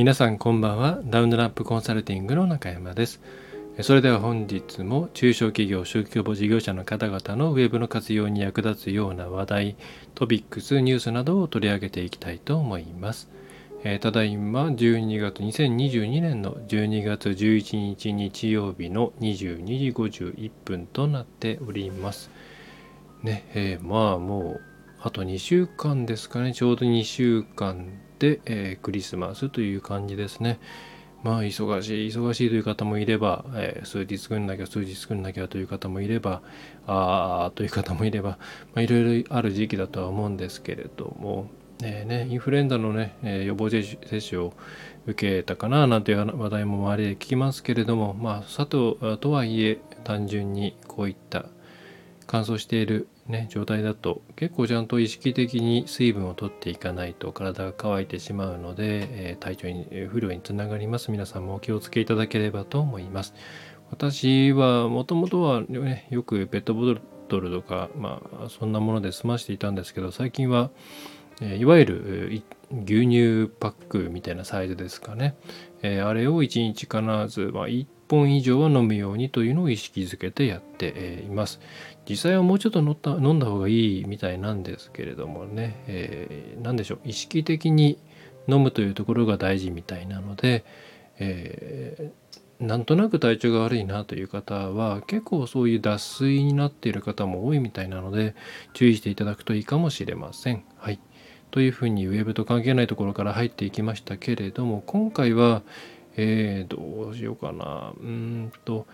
皆さんこんばんは。ダウンドラップコンサルティングの中山です。それでは本日も中小企業小規模事業者の方々のウェブの活用に役立つような話題トピックスニュースなどを取り上げていきたいと思います。え、ただいま12月2022年の12月11日日曜日の22時51分となっております。ね、えー、まあもうあと2週間ですかね。ちょうど2週間、えー、クリスマスという感じですね。まあ忙しい忙しいという方もいれば、えー、数日作んなきゃ数日作んなきゃという方もいればああという方もいれば、まあ、いろいろある時期だとは思うんですけれどもえー、ね、インフルエンザのね、えー、予防接種を受けたかななんていう話題も周りで聞きますけれども、まあ、佐藤とはいえ単純にこういった乾燥している、ね、状態だと結構ちゃんと意識的に水分を取っていかないと体が乾いてしまうので、え、体調に不良につながります。皆さんもお気をつけいただければと思います。私はもともとは、ね、よくペットボトルとか、まあ、そんなもので済ましていたんですけど最近はいわゆる牛乳パックみたいなサイズですかね、えあれを1日必ず、まあ、1本以上は飲むようにというのを意識づけてやっています。実際はもうちょっと飲った飲んだ方がいいみたいなんですけれどもね、えー、何でしょう。意識的に飲むというところが大事みたいなので、えー、なんとなく体調が悪いなという方は結構そういう脱水になっている方も多いみたいなので注意していただくといいかもしれません。はい。というふうにウェブと関係ないところから入っていきましたけれども今回は、えー、どうしようかな。うんと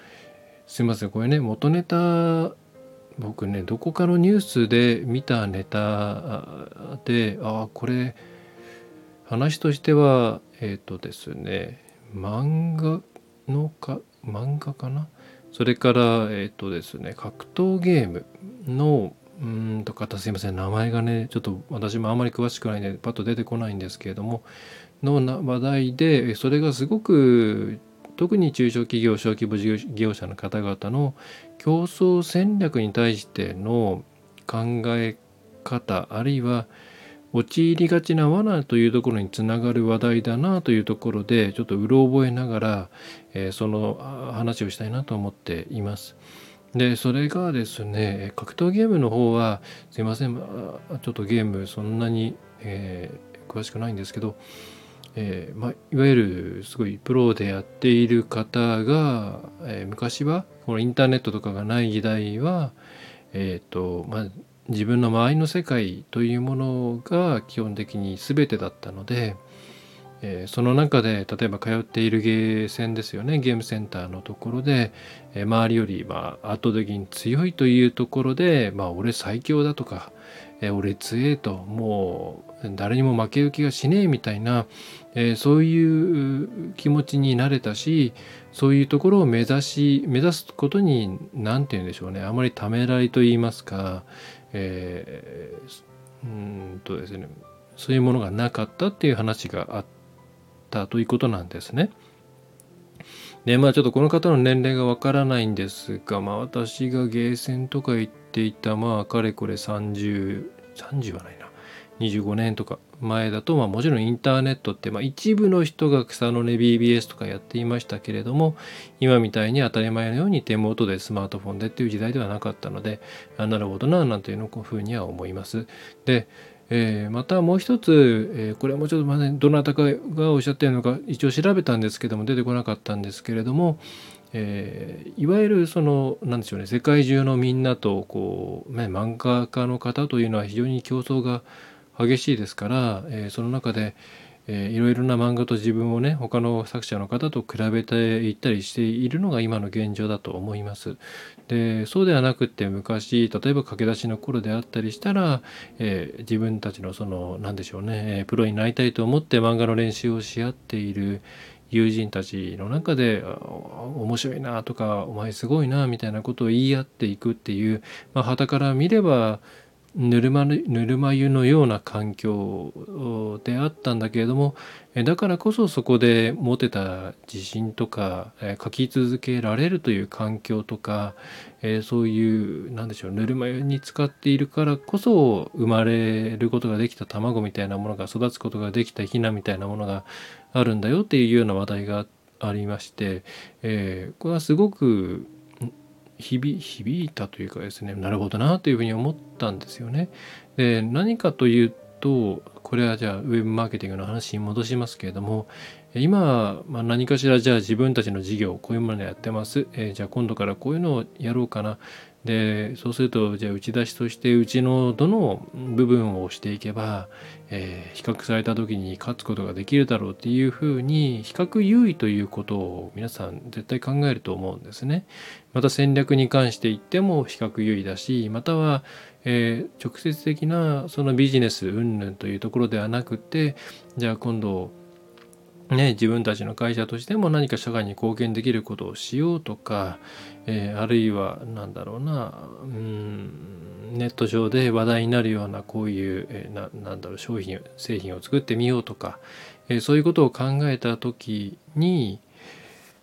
すいません。これね元ネタ僕ねどこかのニュースで見たネタでああこれ話としてはえっ、ー、とですね漫画のか漫画かな？それからえっ、ー、とですね格闘ゲームのうんとかすいません名前がねちょっと私もあんまり詳しくないんでパッと出てこないんですけれどもの話題でそれがすごく特に中小企業小規模事業者の方々の競争戦略に対しての考え方あるいは陥りがちな罠というところにつながる話題だなというところでちょっとうろ覚えながら、えー、その話をしたいなと思っています。でそれがですね格闘ゲームの方はすいませんちょっとゲームそんなに、えー、詳しくないんですけど、えーまいわゆるすごいプロでやっている方が、えー、昔はこのインターネットとかがない時代は、えーとまあ、自分の周りの世界というものが基本的に全てだったので、えー、その中で例えば通っているゲーセンですよねゲームセンターのところで、えー、周りよりまあ圧倒的に強いというところでまあ俺最強だとか、えー、俺強えともう誰にも負ける気がしねえみたいな、えー、そういう気持ちになれたしそういうところを目指し目指すことに何て言うんでしょうねあまりためらいと言いますか、えー、うんとですねそういうものがなかったっていう話があったということなんですね。でまあちょっとこの方の年齢がわからないんですが、まあ、私がゲーセンとか行っていたまあかれこれ3030はないな25年とか前だと、まあ、もちろんインターネットって、まあ、一部の人が草の根 BBS とかやっていましたけれども今みたいに当たり前のように手元でスマートフォンでっていう時代ではなかったのでなるほどななんていうのこういうふうには思います。でえー、またもう一つ、えー、これもちょっとまだどなたかがおっしゃっているのか一応調べたんですけども出てこなかったんですけれども、えー、いわゆるその何でしょうね世界中のみんなとこう、ね、漫画家の方というのは非常に競争が激しいですから、えその中で、えー、いろいろな漫画と自分をね他の作者の方と比べていったりしているのが今の現状だと思います。でそうではなくって昔例えば駆け出しの頃であったりしたら、えー、自分たちのその何でしょうねプロになりたいと思って漫画の練習をし合っている友人たちの中で面白いなとかお前すごいなみたいなことを言い合っていくっていうまあ、から見ればぬるまぬるま湯のような環境であったんだけれどもだからこそそこで持てた自信とか書き続けられるという環境とかそういうなんでしょうぬるま湯に使っているからこそ生まれることができた卵みたいなものが育つことができたヒナみたいなものがあるんだよっていうような話題がありまして、え、これはすごく響響いたというかですねなるほどなというふうに思ったんですよね。で何かというとこれはじゃあウェブマーケティングの話に戻しますけれども今、まあ、何かしらじゃあ自分たちの事業こういうものやってます、え、じゃあ今度からこういうのをやろうかなでそうするとじゃあ打ち出しとしてうちのどの部分を押していけば、え、比較された時に勝つことができるだろうっていうふうに比較優位ということを皆さん絶対考えると思うんですね。また戦略に関して言っても比較優位だしまたは、えー、直接的なそのビジネス云々というところではなくてじゃあ今度ね、自分たちの会社としても何か社会に貢献できることをしようとか、えー、あるいは何だろうなうんネット上で話題になるようなこういう、えー、なんだろう商品製品を作ってみようとか、えー、そういうことを考えた時に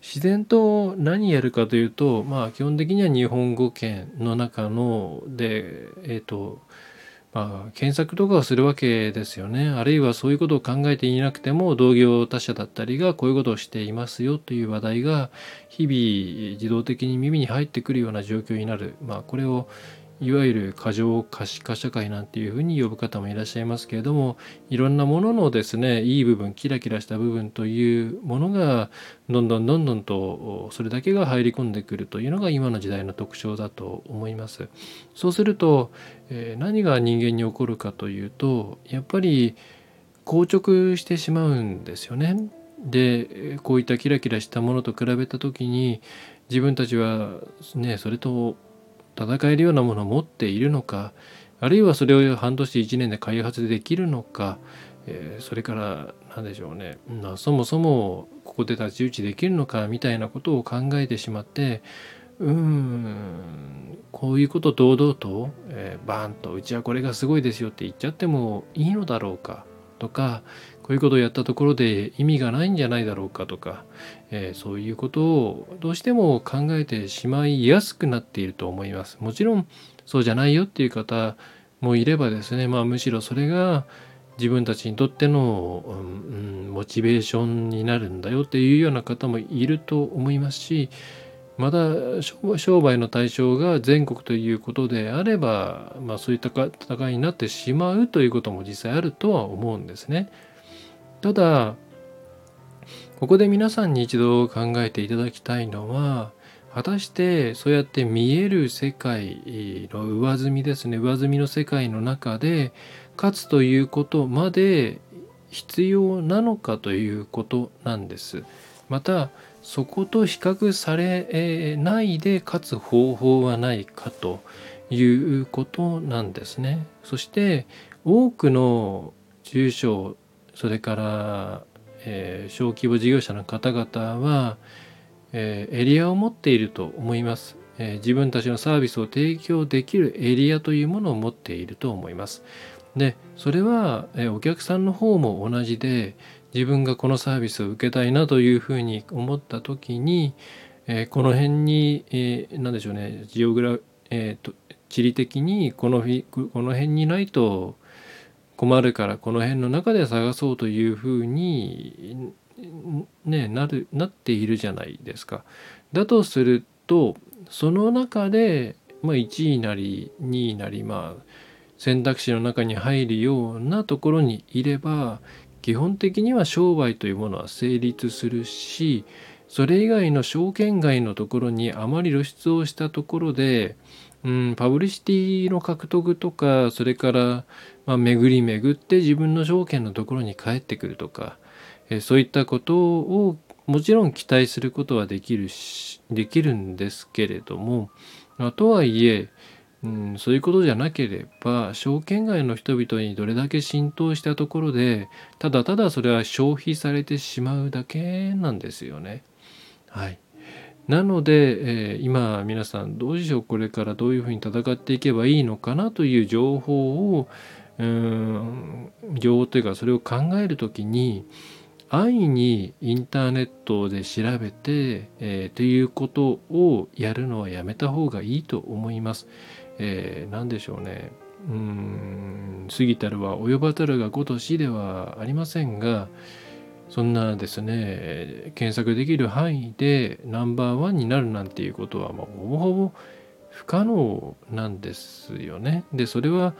自然と何やるかというとまあ基本的には日本語圏の中のでえっ、ー、とまあ、検索とかをするわけですよね。あるいはそういうことを考えていなくても同業他社だったりがこういうことをしていますよという話題が日々自動的に耳に入ってくるような状況になる。まあ、これをいわゆる過剰可視化社会なんていうふうに呼ぶ方もいらっしゃいますけれどもいろんなもののですねいい部分キラキラした部分というものがどんどんどんどんとそれだけが入り込んでくるというのが今の時代の特徴だと思います。そうすると、えー、何が人間に起こるかというとやっぱり硬直してしまうんですよね。でこういったキラキラしたものと比べた時に自分たちはねそれと戦えるようなものを持っているのかあるいはそれを半年1年で開発できるのか、えー、それから何でしょうね、まあ、そもそもここで太刀打ちできるのかみたいなことを考えてしまってうーんこういうこと堂々と、えー、バーンとうちはこれがすごいですよって言っちゃってもいいのだろうかとかこういうことをやったところで意味がないんじゃないだろうかとか、えー、そういうことをどうしても考えてしまいやすくなっていると思います。もちろんそうじゃないよっていう方もいればですね、まあ、むしろそれが自分たちにとっての、うん、モチベーションになるんだよっていうような方もいると思いますしまた商売の対象が全国ということであれば、まあ、そういった戦いになってしまうということも実際あるとは思うんですね。ただここで皆さんに一度考えていただきたいのは果たしてそうやって見える世界の上積みですね上積みの世界の中で勝つということまで必要なのかということなんです。またそこと比較されないで勝つ方法はないかということなんですね。そして多くの中小それから、えー、小規模事業者の方々は、えー、エリアを持っていると思います、えー、自分たちのサービスを提供できるエリアというものを持っていると思います。でそれは、えお客さんの方も同じで自分がこのサービスを受けたいなというふうに思った時に、え、この辺に、え、何でしょうねジオグラ、えーと、地理的にこのこの辺にないと困るからこの辺の中で探そうというふうに、ね、なるなっているじゃないですか。だとするとその中で、まあ、1位なり2位なりまあ選択肢の中に入るようなところにいれば基本的には商売というものは成立するしそれ以外の証券外のところにあまり露出をしたところで、うん、パブリシティの獲得とかそれから、まあ、巡り巡って自分の証券のところに帰ってくるとか、えそういったことをもちろん期待することはできるしできるんですけれども、まあ、とはいえうん、そういうことじゃなければ証券街の人々にどれだけ浸透したところでただただそれは消費されてしまうだけなんですよね。はい、なので、えー、今皆さんどうでしよう？これからどういうふうに戦っていけばいいのかな？という情報を情というかそれを考える時に安易にインターネットで調べて、えー、ということをやるのはやめた方がいいと思います。えー、何でしょうね。うん過ぎたるは及ばたるがごとしではありませんがそんなですね検索できる範囲でナンバーワンになるなんていうことは、まあ、ほぼほぼ不可能なんですよね。でそれは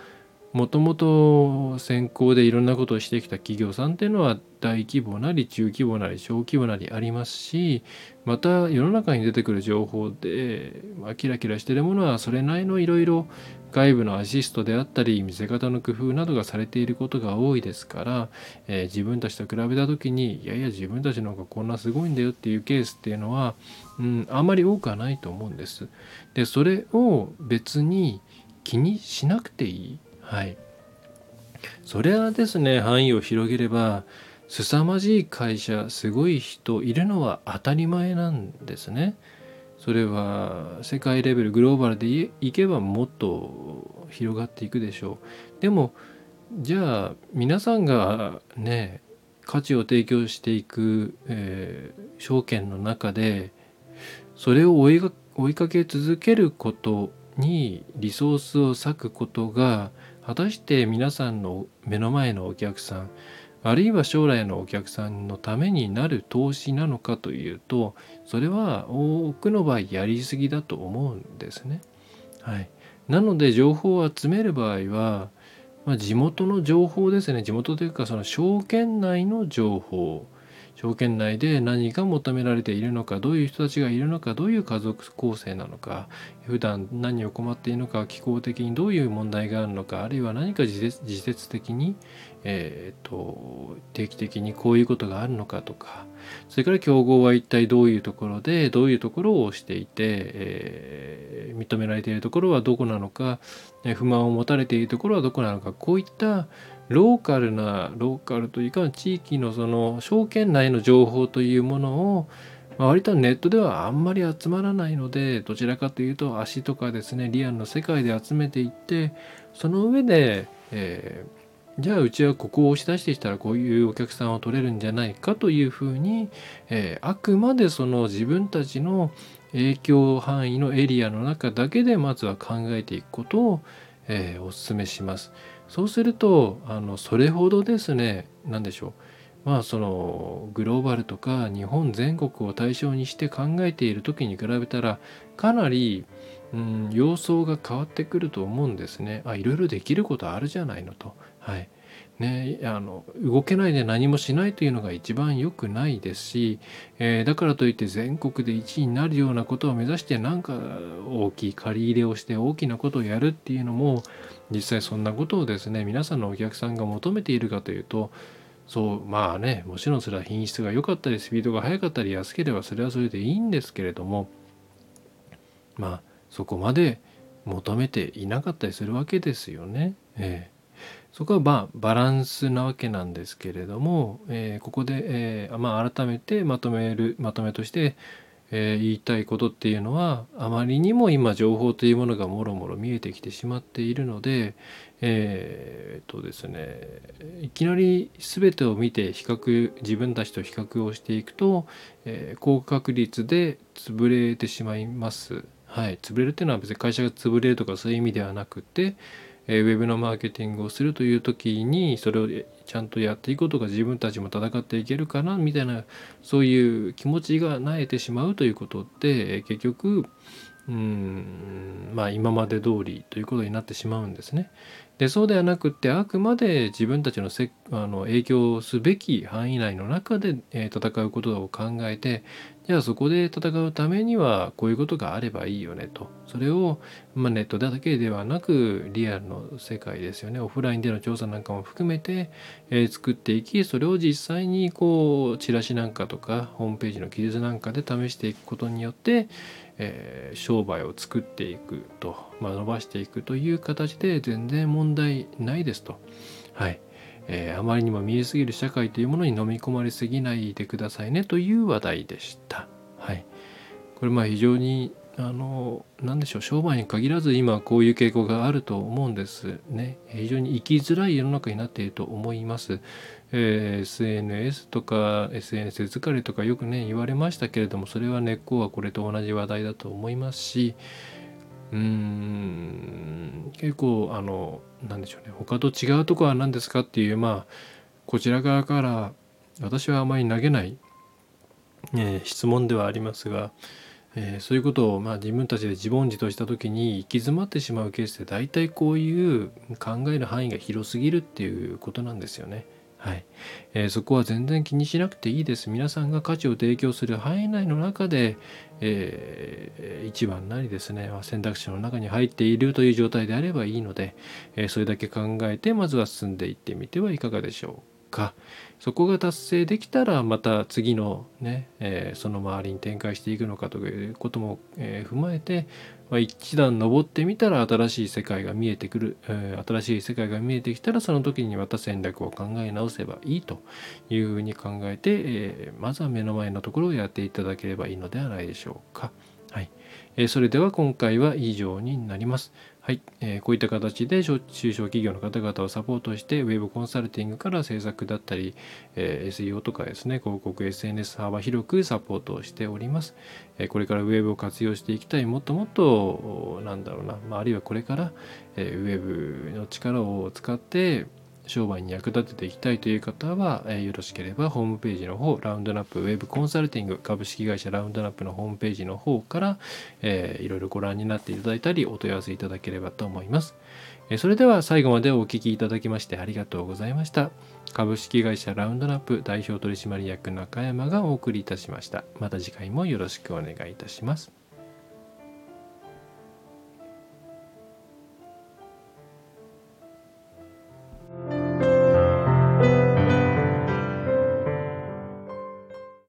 もともと先行でいろんなことをしてきた企業さんっていうのは大規模なり中規模なり小規模なりありますしまた世の中に出てくる情報で、まあ、キラキラしてるものはそれなりのいろいろ外部のアシストであったり見せ方の工夫などがされていることが多いですから、えー、自分たちと比べた時にいやいや自分たちの方がこんなすごいんだよっていうケースっていうのは、うん、あんまり多くはないと思うんです。でそれを別に気にしなくていいはい。それはですね、範囲を広げれば、凄まじい会社、すごい人いるのは当たり前なんですね。それは世界レベル、グローバルでいけばもっと広がっていくでしょう。でも、じゃあ皆さんがね、価値を提供していく、えー、証券の中で、それを追い追いかけ続けることにリソースを割くことが果たして皆さんの目の前のお客さんあるいは将来のお客さんのためになる投資なのかというとそれは多くの場合やりすぎだと思うんですね。はい、なので情報を集める場合は、まあ、地元の情報ですね地元というかその証券内の情報証券内で何が求められているのかどういう人たちがいるのかどういう家族構成なのか普段何を困っているのか気候的にどういう問題があるのかあるいは何か自説的に、えーと、定期的にこういうことがあるのかとかそれから競合は一体どういうところでどういうところをしていて、えー、認められているところはどこなのか不満を持たれているところはどこなのかこういったローカルなローカルというか地域のその証券内の情報というものを、ま、割とネットではあんまり集まらないのでどちらかというと足とかですねリアルの世界で集めていってその上で、えー、じゃあうちはここを押し出してきたらこういうお客さんを取れるんじゃないかというふうに、えー、あくまでその自分たちの影響範囲のエリアの中だけでまずは考えていくことを、えー、お勧めします。そうするとあのそれほどですね何でしょうまあそのグローバルとか日本全国を対象にして考えている時に比べたらかなり、うん、様相が変わってくると思うんですね。あいろいろできることあるじゃないのと。はいね、あの動けないで何もしないというのが一番良くないですし、えー、だからといって全国で1位になるようなことを目指してなんか大きい借り入れをして大きなことをやるっていうのも実際そんなことをですね皆さんのお客さんが求めているかというとそうまあねもちろんそれは品質が良かったりスピードが速かったり安ければそれはそれでいいんですけれどもまあそこまで求めていなかったりするわけですよね。ええそこはまあバランスなわけなんですけれども、えー、ここで、えーまあ、改めてまとめるまとめとしてえー、言いたいことっていうのはあまりにも今情報というものがもろもろ見えてきてしまっているのでえー、っとですねいきなり全てを見て比較自分たちと比較をしていくと、えー、高確率で潰れてしまいます。はい、潰れるっていうのは別に会社が潰れるとかそういう意味ではなくて、えウェブのマーケティングをするという時にそれをちゃんとやっていくことが自分たちも戦っていけるかなみたいなそういう気持ちがなえてしまうということって結局うんまあ今まで通りということになってしまうんですね。でそうではなくってあくまで自分たちのせあの影響すべき範囲内の中で、え、戦うことを考えてじゃあそこで戦うためにはこういうことがあればいいよねと。それを、まあ、ネットだけではなくリアルの世界ですよね。オフラインでの調査なんかも含めて、えー、作っていきそれを実際にこうチラシなんかとかホームページの記述なんかで試していくことによって、えー、商売を作っていくと、まあ、伸ばしていくという形で全然問題ないですと。はい。えー、あまりにも見えすぎる社会というものに飲み込まれすぎないでくださいねという話題でした。はい、これまあ非常にあの何でしょう商売に限らず今こういう傾向があると思うんですね。非常に生きづらい世の中になっていると思います、えー、SNS とか SNS 疲れとかよくね言われましたけれどもそれは根っこはこれと同じ話題だと思いますしうーん結構あの何でしょうね他と違うとこは何ですかっていうまあこちら側から私はあまり投げない、えー、質問ではありますがえー、そういうことをまあ自分たちで自問自答した時に行き詰まってしまうケースで大体こういう考える範囲が広すぎるっていうことなんですよね。はい。えー、そこは全然気にしなくていいです。皆さんが価値を提供する範囲内の中で、えー、一番なりですね。選択肢の中に入っているという状態であればいいので、えー、それだけ考えてまずは進んでいってみてはいかがでしょうか。そこが達成できたらまた次のね、えー、その周りに展開していくのかということも、え、踏まえて、まあ、一段登ってみたら新しい世界が見えてくる、えー、新しい世界が見えてきたらその時にまた戦略を考え直せばいいというふうに考えて、えまずは目の前のところをやっていただければいいのではないでしょうか。はい、えそれでは今回は以上になります。はい、えー、こういった形で中小企業の方々をサポートしてウェブコンサルティングから制作だったり、えー、SEO とかですね広告 SNS 幅広くサポートをしております、えー、これからウェブを活用していきたいもっともっとなんだろうな、まあ、あるいはこれから、えウェブの力を使って商売に役立てていきたいという方は、えー、よろしければホームページの方、ラウンドナップウェブコンサルティング株式会社ラウンドナップのホームページの方から、えー、いろいろご覧になっていただいたり、お問い合わせいただければと思います。えー、それでは最後までお聴きいただきましてありがとうございました。株式会社ラウンドナップ代表取締役中山がお送りいたしました。また次回もよろしくお願いいたします。